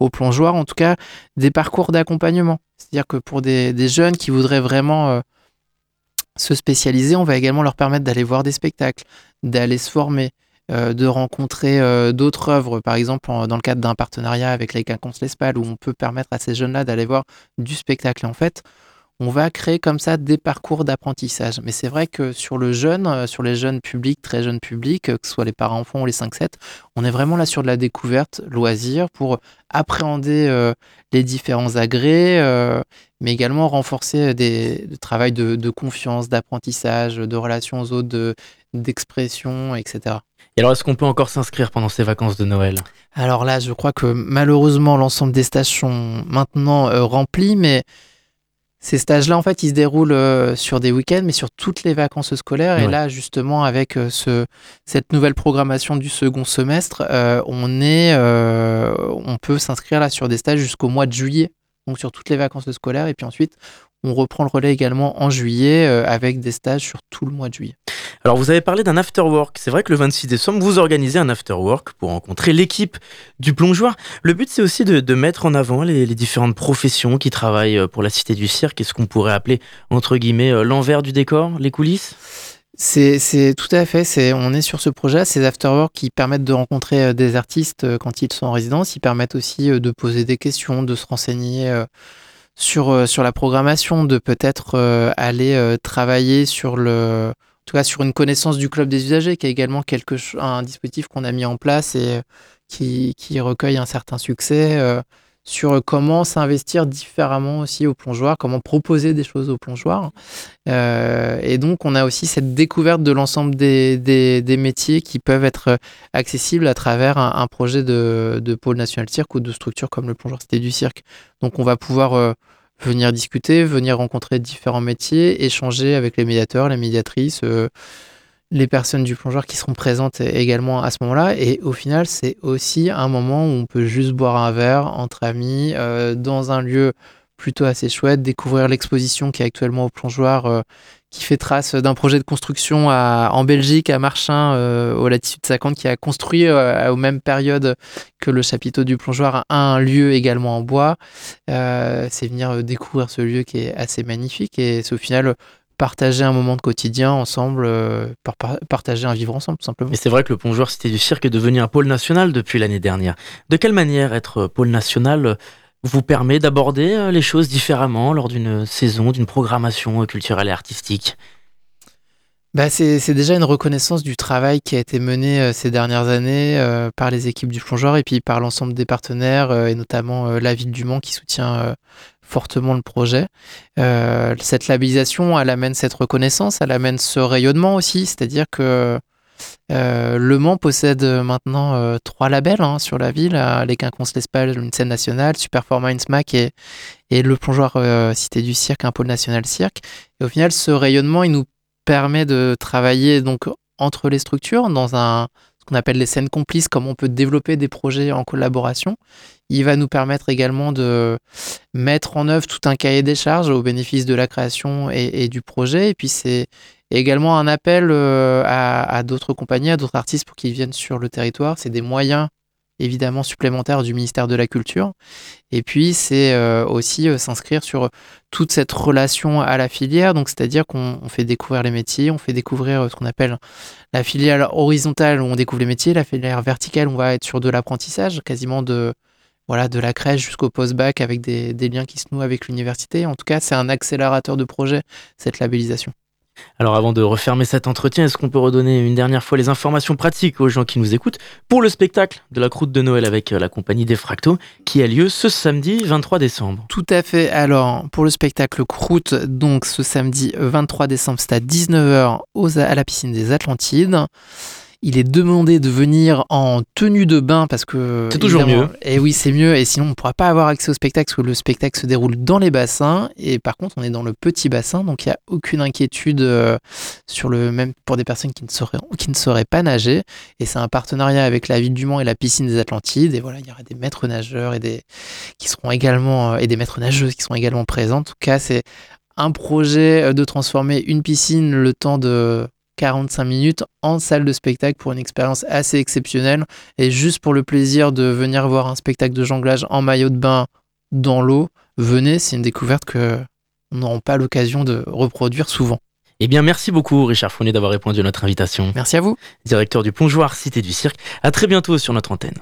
aux plongeoires, en tout cas des parcours d'accompagnement. C'est-à-dire que pour des, jeunes qui voudraient vraiment euh, se spécialiser, on va également leur permettre d'aller voir des spectacles, d'aller se former, euh, de rencontrer euh, d'autres œuvres, par exemple dans le cadre d'un partenariat avec les Quinconces l'Espal, où on peut permettre à ces jeunes-là d'aller voir du spectacle. Et en fait, on va créer comme ça des parcours d'apprentissage. Mais c'est vrai que sur le jeune, euh, sur les jeunes publics, très jeunes publics, euh, que ce soit les parents-enfants ou les 5-7, on est vraiment là sur de la découverte, loisir, pour appréhender euh, les différents agrès, mais également renforcer des, travail de, confiance, d'apprentissage, de relations aux autres, d'expression, etc. Et alors, est-ce qu'on peut encore s'inscrire pendant ces vacances de Noël? Alors là, je crois que malheureusement, l'ensemble des stages sont maintenant remplis, mais ces stages-là, en fait, ils se déroulent euh, sur des week-ends, mais sur toutes les vacances scolaires. Et là, justement, avec euh, ce, cette nouvelle programmation du second semestre, euh, on, est, on peut s'inscrire là sur des stages jusqu'au mois de juillet, donc sur toutes les vacances scolaires. Et puis ensuite, on reprend le relais également en juillet avec des stages sur tout le mois de juillet. Alors vous avez parlé d'un after work. C'est vrai que le 26 décembre, vous organisez un after work pour rencontrer l'équipe du plongeoir. Le but, c'est aussi de, mettre en avant les, différentes professions qui travaillent euh, pour la Cité du Cirque et ce qu'on pourrait appeler, entre guillemets, euh, l'envers du décor, les coulisses c'est tout à fait. C'est on est sur ce projet, ces afterwork qui permettent de rencontrer euh, des artistes quand ils sont en résidence. Ils permettent aussi de poser des questions, de se renseigner sur sur la programmation, de peut-être aller travailler sur le tout cas sur une connaissance du club des usagers, qui est également quelque un dispositif qu'on a mis en place et euh, qui, qui recueille un certain succès euh, sur comment s'investir différemment aussi aux plongeoirs, comment proposer des choses aux plongeoirs. Euh, et donc, on a aussi cette découverte de l'ensemble des, métiers qui peuvent être accessibles à travers un, projet de, pôle national cirque ou de structure comme le plongeoir Cité du Cirque. Donc, on va pouvoir venir discuter, venir rencontrer différents métiers, échanger avec les médiateurs, les médiatrices, euh, les personnes du plongeur qui seront présentes également à ce moment-là. Et au final, c'est aussi un moment où on peut juste boire un verre entre amis, euh, dans un lieu plutôt assez chouette, découvrir l'exposition qui est actuellement au plongeoir, euh, qui fait trace d'un projet de construction en Belgique, à Marchin, euh, au latitude 50, qui a construit euh, aux mêmes périodes que le chapiteau du plongeoir un lieu également en bois. c'est venir découvrir ce lieu qui est assez magnifique et c'est au final partager un moment de quotidien ensemble, partager un vivre ensemble tout simplement. Et c'est vrai que le plongeoir Cité du Cirque est devenu un pôle national depuis l'année dernière. De quelle manière être pôle national vous permet d'aborder euh, les choses différemment lors d'une saison, d'une programmation culturelle et artistique? Bah c'est déjà une reconnaissance du travail qui a été mené ces dernières années par les équipes du plongeur et puis par l'ensemble des partenaires et notamment la ville du Mans qui soutient fortement le projet. cette labellisation, elle amène cette reconnaissance, elle amène ce rayonnement aussi, c'est-à-dire que euh, le Mans possède maintenant euh, trois labels hein, sur la ville, euh, les Quinconces l'Espal, une scène nationale, Superformance Mac et, et le plongeoir Cité du Cirque, un pôle national cirque. Et au final, ce rayonnement, il nous permet de travailler donc entre les structures dans un ce qu'on appelle les scènes complices, comme on peut développer des projets en collaboration. Il va nous permettre également de mettre en œuvre tout un cahier des charges au bénéfice de la création et, du projet. Et puis c'est également un appel euh, à, d'autres compagnies, à d'autres artistes pour qu'ils viennent sur le territoire. C'est des moyens évidemment supplémentaires du ministère de la Culture. Et puis c'est euh, aussi euh, s'inscrire sur toute cette relation à la filière. Donc c'est-à-dire qu'on fait découvrir les métiers, on fait découvrir ce qu'on appelle la filière horizontale où on découvre les métiers, la filière verticale où on va être sur de l'apprentissage, quasiment de voilà, de la crèche jusqu'au post-bac avec des, des, liens qui se nouent avec l'université. En tout cas, c'est un accélérateur de projet, cette labellisation. Alors avant de refermer cet entretien, est-ce qu'on peut redonner une dernière fois les informations pratiques aux gens qui nous écoutent pour le spectacle de la croûte de Noël avec euh, la compagnie des Fractaux qui a lieu ce samedi 23 décembre? Tout à fait. Alors pour le spectacle croûte, donc ce samedi 23 décembre, c'est à 19h à la piscine des Atlantides. Il est demandé de venir en tenue de bain parce que. C'est toujours mieux. Et oui, c'est mieux. Et sinon, on ne pourra pas avoir accès au spectacle parce que le spectacle se déroule dans les bassins. Et par contre, on est dans le petit bassin. Donc, il n'y a aucune inquiétude euh, sur le même pour des personnes qui ne sauraient, qui ne sauraient pas nager. Et c'est un partenariat avec la ville du Mans et la piscine des Atlantides. Et voilà, il y aura des maîtres nageurs et des, qui seront également, euh, et des maîtres nageuses qui seront également présents. En tout cas, c'est un projet euh, de transformer une piscine le temps de 45 minutes en salle de spectacle pour une expérience assez exceptionnelle et juste pour le plaisir de venir voir un spectacle de jonglage en maillot de bain dans l'eau, venez, c'est une découverte que n'auront pas l'occasion de reproduire souvent. Eh bien, merci beaucoup, Richard Fournier, d'avoir répondu à notre invitation. Merci à vous. Directeur du plongeoir Cité du Cirque. À très bientôt sur notre antenne.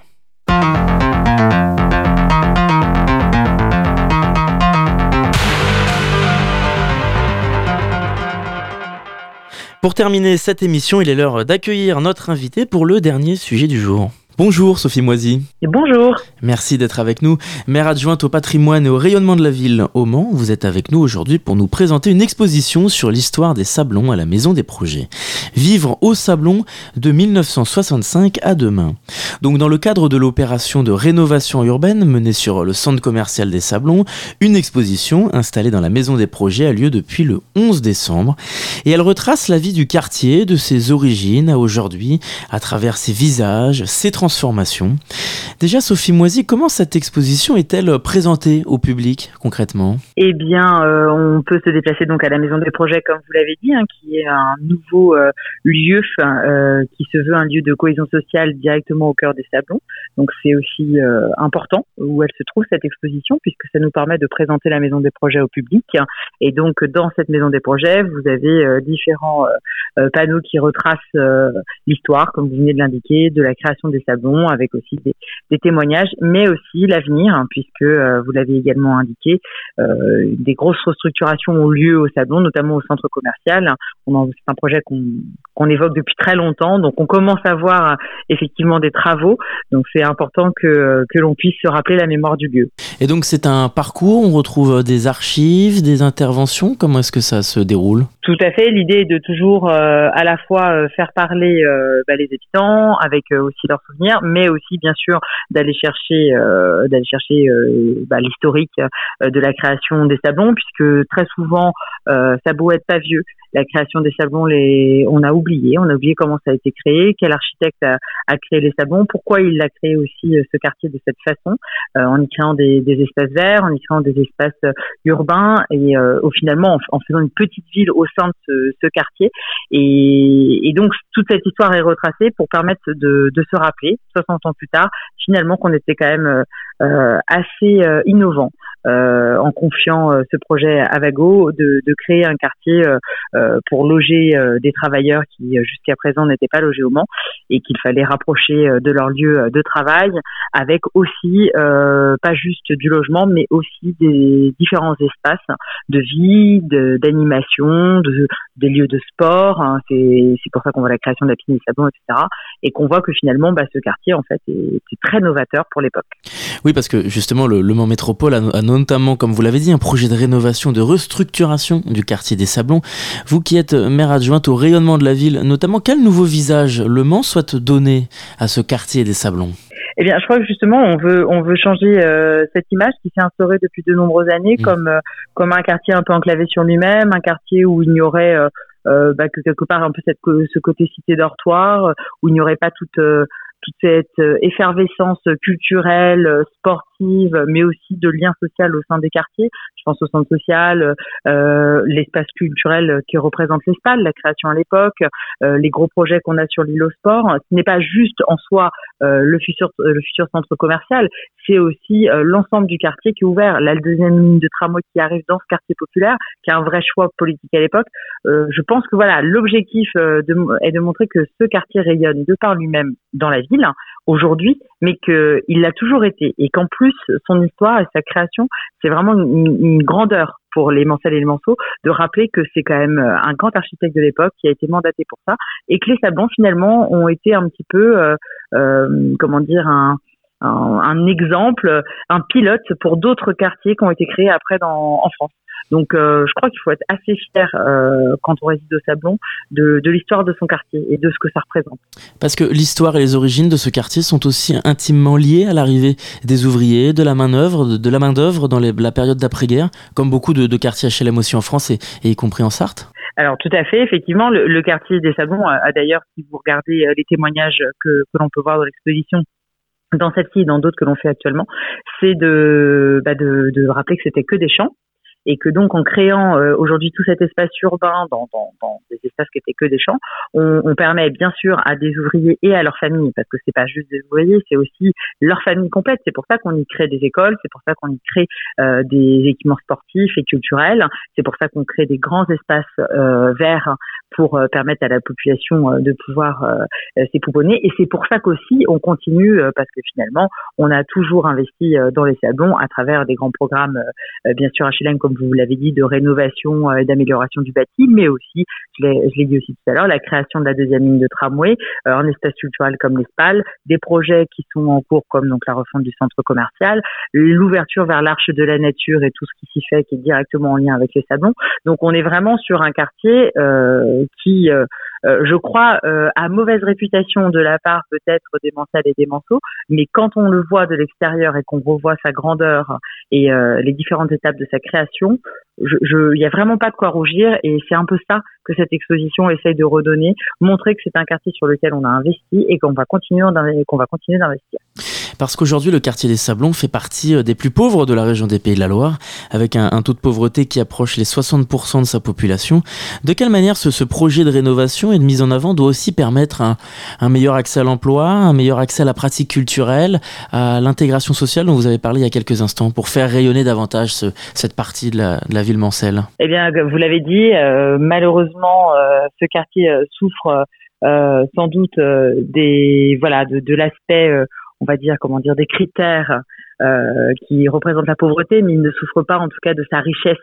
Pour terminer cette émission, il est l'heure d'accueillir notre invité pour le dernier sujet du jour. Bonjour Sophie Moisy. Bonjour. Merci d'être avec nous. Maire adjointe au patrimoine et au rayonnement de la ville au Mans, vous êtes avec nous aujourd'hui pour nous présenter une exposition sur l'histoire des Sablons à la Maison des Projets. Vivre au Sablon de 1965 à demain. Donc dans le cadre de l'opération de rénovation urbaine menée sur le centre commercial des Sablons, une exposition installée dans la Maison des Projets a lieu depuis le 11 décembre et elle retrace la vie du quartier de ses origines à aujourd'hui à travers ses visages, ses transformations Déjà, Sophie Moisy, comment cette exposition est-elle présentée au public concrètement? Eh bien, euh, on peut se déplacer donc à la Maison des Projets, comme vous l'avez dit, hein, qui est un nouveau euh, lieu euh, qui se veut un lieu de cohésion sociale directement au cœur des Sablons. Donc, c'est aussi important où elle se trouve cette exposition, puisque ça nous permet de présenter la Maison des Projets au public. Et donc, dans cette Maison des Projets, vous avez différents panneaux qui retracent l'histoire, comme vous venez de l'indiquer, de la création des Sablons avec aussi des, témoignages, mais aussi l'avenir, hein, puisque euh, vous l'avez également indiqué, euh, des grosses restructurations ont lieu au Sablon, notamment au centre commercial. C'est un projet qu'on évoque depuis très longtemps, donc on commence à voir euh, effectivement des travaux, donc c'est important que, que l'on puisse se rappeler la mémoire du lieu. Et donc c'est un parcours, on retrouve des archives, des interventions, comment est-ce que ça se déroule? Tout à fait, l'idée est de toujours à la fois faire parler bah, les habitants avec aussi leurs souvenirs, mais aussi bien sûr d'aller chercher euh, d'aller chercher euh, bah, l'historique euh, de la création des sablons, puisque très souvent ça beau être pas vieux, la création des sablons, les, on a oublié, on a oublié comment ça a été créé, quel architecte a, créé les sablons, pourquoi il a créé aussi ce quartier de cette façon, en y créant des, espaces verts, en y créant des espaces urbains et au finalement en, faisant une petite ville au sein de ce, quartier. Et, donc toute cette histoire est retracée pour permettre de se rappeler 60 ans plus tard, finalement qu'on était quand même euh, euh, assez euh, innovant en confiant ce projet à Vago, de, créer un quartier pour loger des travailleurs qui jusqu'à présent n'étaient pas logés au Mans et qu'il fallait rapprocher de leur lieu de travail, avec aussi pas juste du logement, mais aussi des différents espaces de vie, d'animation, de, des lieux de sport. Hein. c'est pour ça qu'on voit la création de la piscine des sablons, etc. Et qu'on voit que finalement, bah, ce quartier, en fait, est, très novateur pour l'époque. Oui, parce que justement, le, Mans Métropole a, notamment, comme vous l'avez dit, un projet de rénovation, de restructuration du quartier des Sablons. Vous qui êtes maire adjointe au rayonnement de la ville, notamment, quel nouveau visage le Mans souhaite donner à ce quartier des Sablons? Eh bien, je crois que justement, on veut on veut changer euh, cette image qui s'est instaurée depuis de nombreuses années mmh. comme euh, comme un quartier un peu enclavé sur lui-même, un quartier où il n'y aurait euh, bah, que quelque part un peu cette ce côté cité dortoir, où il n'y aurait pas toute toute cette effervescence culturelle, sportive mais aussi de lien social au sein des quartiers. Je pense au centre social, euh, l'espace culturel qui représente l'ESPAL, la création à l'époque, euh, les gros projets qu'on a sur l'île au sport. Ce n'est pas juste en soi euh, le futur le futur centre commercial, c'est aussi euh, l'ensemble du quartier qui est ouvert. La deuxième ligne de tramway qui arrive dans ce quartier populaire, qui est un vrai choix politique à l'époque. Euh, je pense que voilà, l'objectif est de montrer que ce quartier rayonne de par lui-même dans la ville aujourd'hui, mais qu'il l'a toujours été et qu'en plus son histoire et sa création, c'est vraiment une, grandeur pour les Mancel et les Manceaux de rappeler que c'est quand même un grand architecte de l'époque qui a été mandaté pour ça et que les Sablons finalement ont été un petit peu, euh, euh, comment dire, un, un, exemple, un pilote pour d'autres quartiers qui ont été créés après dans, en France. Donc, euh, je crois qu'il faut être assez fier euh, quand on réside au Sablon de, de l'histoire de son quartier et de ce que ça représente. Parce que l'histoire et les origines de ce quartier sont aussi intimement liées à l'arrivée des ouvriers, de la main d'œuvre, de la main d'œuvre dans les, la période d'après-guerre, comme beaucoup de, de, quartiers HLM aussi en France et, y compris en Sarthe. Alors tout à fait, effectivement, le, quartier des Sablons a, d'ailleurs, si vous regardez euh, les témoignages que, que l'on peut voir dans l'exposition, dans celle-ci et dans d'autres que l'on fait actuellement, c'est de, bah de, de rappeler que c'était que des champs et que donc en créant euh, aujourd'hui tout cet espace urbain dans, dans, dans, des espaces qui étaient que des champs, on, on, permet bien sûr à des ouvriers et à leurs familles, parce que c'est pas juste des ouvriers, c'est aussi leur famille complète. C'est pour ça qu'on y crée des écoles, c'est pour ça qu'on y crée euh, des équipements sportifs et culturels, c'est pour ça qu'on crée des grands espaces euh, verts pour euh, permettre à la population euh, de pouvoir euh, s'épouponner. Et c'est pour ça qu'aussi on continue, parce que finalement, on a toujours investi dans les sablons à travers des grands programmes, bien sûr HLM, comme vous l'avez dit, de rénovation et d'amélioration du bâti, mais aussi, je l'ai dit aussi tout à l'heure, la création de la deuxième ligne de tramway, un espace culturel comme l'ESPAL, des projets qui sont en cours comme donc la refonte du centre commercial, l'ouverture vers l'arche de la nature et tout ce qui s'y fait qui est directement en lien avec les sablons. Donc on est vraiment sur un quartier euh, qui, euh, euh, je crois, euh, a mauvaise réputation de la part peut-être des Mansal et des Manceaux, mais quand on le voit de l'extérieur et qu'on revoit sa grandeur et les différentes étapes de sa création, il n'y a vraiment pas de quoi rougir et c'est un peu ça que cette exposition essaye de redonner, montrer que c'est un quartier sur lequel on a investi et qu'on va continuer d'investir. Parce qu'aujourd'hui, le quartier des Sablons fait partie euh, des plus pauvres de la région des Pays de la Loire, avec un, taux de pauvreté qui approche les 60% de sa population. De quelle manière ce, projet de rénovation et de mise en avant doit aussi permettre un, meilleur accès à l'emploi, un meilleur accès à la pratique culturelle, à l'intégration sociale dont vous avez parlé il y a quelques instants, pour faire rayonner davantage cette partie de la, ville mancelle? Eh bien, vous l'avez dit, euh, malheureusement, euh, ce quartier souffre sans doute des voilà de l'aspect on va dire, comment dire, des critères euh, qui représentent la pauvreté, mais il ne souffre pas en tout cas de sa richesse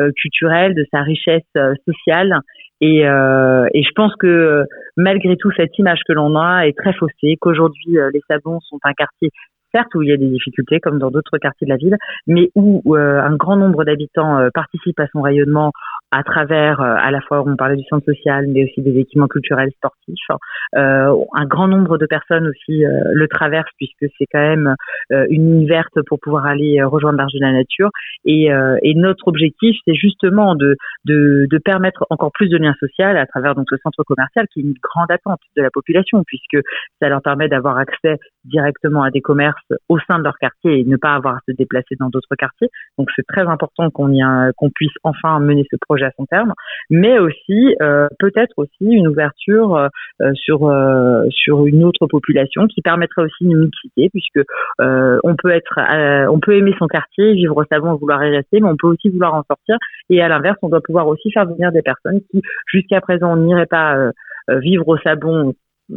euh, culturelle, de sa richesse euh, sociale. Et, et, je pense que malgré tout, cette image que l'on a est très faussée, qu'aujourd'hui les Sablons sont un quartier certes où il y a des difficultés comme dans d'autres quartiers de la ville, mais où un grand nombre d'habitants participent à son rayonnement à travers euh, à la fois on parlait du centre social mais aussi des équipements culturels sportifs euh, un grand nombre de personnes aussi euh, le traversent puisque c'est quand même une ligne verte pour pouvoir aller rejoindre l'arche de la nature. Et, et notre objectif c'est justement de, de, de permettre encore plus de liens sociaux à travers donc ce centre commercial qui est une grande attente de la population puisque ça leur permet d'avoir accès directement à des commerces au sein de leur quartier et ne pas avoir à se déplacer dans d'autres quartiers. Donc c'est très important qu'on qu'on puisse enfin mener ce projet à son terme, mais aussi peut-être aussi une ouverture sur sur une autre population qui permettrait aussi une mixité, puisque on peut être, on peut aimer son quartier, vivre et vouloir y rester, mais on peut aussi vouloir en sortir. Et à l'inverse, on doit pouvoir aussi faire venir des personnes qui jusqu'à présent n'iraient pas vivre au Sablon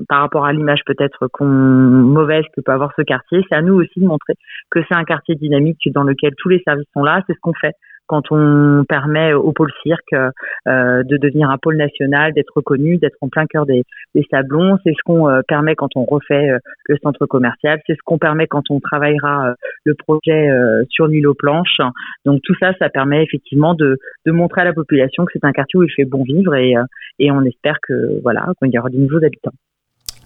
par rapport à l'image peut-être qu'on mauvaise que peut avoir ce quartier, c'est à nous aussi de montrer que c'est un quartier dynamique dans lequel tous les services sont là. C'est ce qu'on fait quand on permet au pôle cirque euh, de devenir un pôle national, d'être reconnu, d'être en plein cœur des, des sablons. C'est ce qu'on euh, permet quand on refait euh, le centre commercial. C'est ce qu'on permet quand on travaillera le projet sur l'île aux planches. Donc tout ça, ça permet effectivement de, de montrer à la population que c'est un quartier où il fait bon vivre et, et on espère que voilà qu'il y aura de nouveaux habitants.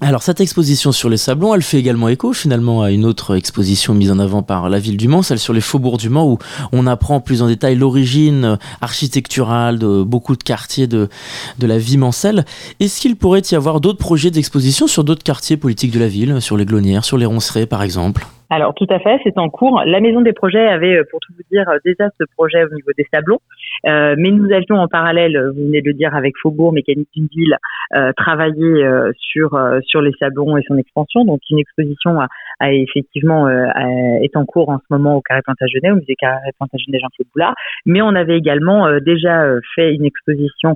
Alors cette exposition sur les sablons, elle fait également écho finalement à une autre exposition mise en avant par la ville du Mans, celle sur les faubourgs du Mans, où on apprend plus en détail l'origine architecturale de beaucoup de quartiers de, de la vie mancelle. Est-ce qu'il pourrait y avoir d'autres projets d'exposition sur d'autres quartiers politiques de la ville, sur les Glonnières, sur les Roncerets par exemple? Alors tout à fait, c'est en cours. La Maison des Projets avait, euh, pour tout vous dire, euh, déjà ce projet au niveau des sablons, euh, mais nous avions en parallèle, vous venez de le dire, avec Faubourg Mécanique d'une ville, euh, travaillé sur sur les sablons et son expansion. Donc une exposition a, a effectivement est en cours en ce moment au Carré Plantagenet, au musée Carré Plantagenet Jean-Claude Boulard. Mais on avait également déjà fait une exposition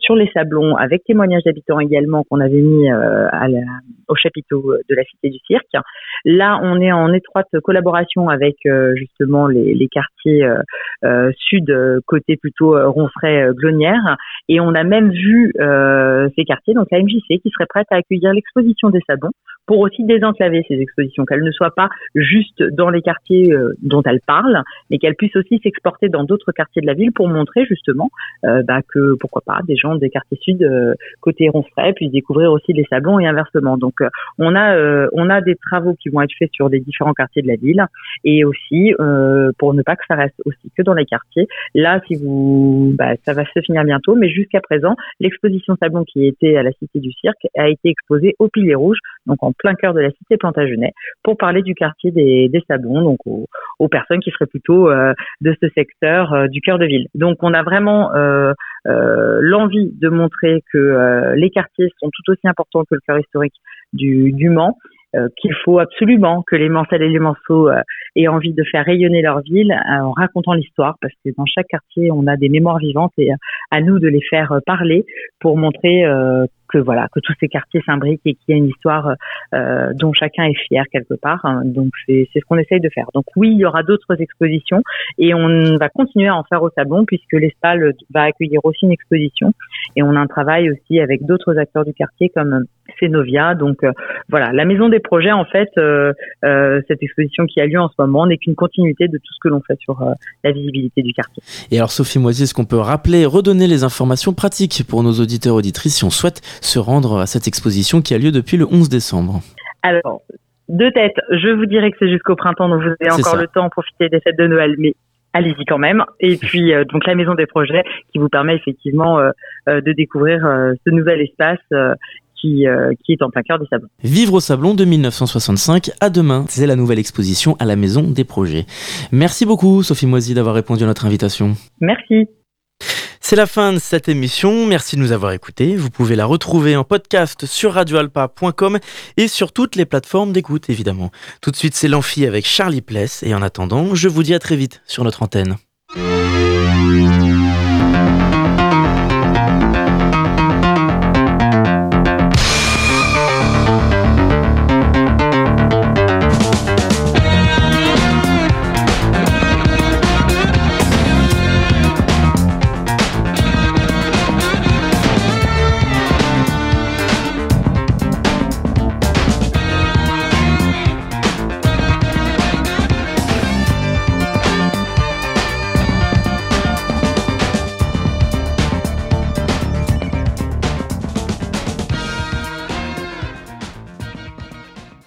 sur les sablons avec témoignages d'habitants également qu'on avait mis à au chapiteau de la Cité du Cirque. Là, on est en étroite collaboration avec euh, justement les, quartiers euh, euh, sud, côté plutôt Ronfray, Glonnière, et on a même vu ces quartiers, donc la MJC, qui serait prête à accueillir l'exposition des sablons pour aussi désenclaver ces expositions, qu'elles ne soient pas juste dans les quartiers dont elles parlent, mais qu'elles puissent aussi s'exporter dans d'autres quartiers de la ville pour montrer justement bah, que pourquoi pas des gens des quartiers sud côté Ronfray puissent découvrir aussi les sablons et inversement. Donc on a on a des travaux qui vont être faits sur des différents quartiers de la ville et aussi euh, pour ne pas que ça reste aussi que dans les quartiers. Là, si vous, bah, ça va se finir bientôt, mais jusqu'à présent, l'exposition Sablon qui était à la Cité du Cirque a été exposée au Pilier Rouge, donc en plein cœur de la Cité Plantagenet, pour parler du quartier des, des Sablons, donc aux, personnes qui seraient plutôt euh, de ce secteur euh, du cœur de ville. Donc on a vraiment l'envie de montrer que les quartiers sont tout aussi importants que le cœur historique du, du Mans euh, qu'il faut absolument que les Mancelles et les Manceaux euh, aient envie de faire rayonner leur ville euh, en racontant l'histoire, parce que dans chaque quartier, on a des mémoires vivantes et à nous de les faire parler pour montrer que voilà que tous ces quartiers s'imbriquent et qu'il y a une histoire euh, dont chacun est fier quelque part. Hein. Donc c'est ce qu'on essaye de faire. Donc oui, il y aura d'autres expositions et on va continuer à en faire au Sabon puisque l'Espal va accueillir aussi une exposition et on a un travail aussi avec d'autres acteurs du quartier comme Cenovia. Donc euh, voilà, la maison des projets en fait, euh, cette exposition qui a lieu en ce moment n'est qu'une continuité de tout ce que l'on fait sur la visibilité du quartier. Et alors Sophie Moisier, est-ce qu'on peut rappeler, redonner les informations pratiques pour nos auditeurs auditrices si on souhaite se rendre à cette exposition qui a lieu depuis le 11 décembre Alors, de tête, je vous dirais que c'est jusqu'au printemps, donc vous avez encore le temps de profiter des fêtes de Noël, mais allez-y quand même. Et puis, euh, donc la Maison des Projets qui vous permet effectivement euh, euh, de découvrir ce nouvel espace qui, qui, est en plein cœur des sablons. Vivre au Sablon de 1965 à demain, c'est la nouvelle exposition à la Maison des Projets. Merci beaucoup Sophie Moisy d'avoir répondu à notre invitation. Merci. C'est la fin de cette émission. Merci de nous avoir écoutés. Vous pouvez la retrouver en podcast sur radioalpa.com et sur toutes les plateformes d'écoute, évidemment. Tout de suite, c'est l'amphi avec Charlie Pless. Et en attendant, je vous dis à très vite sur notre antenne.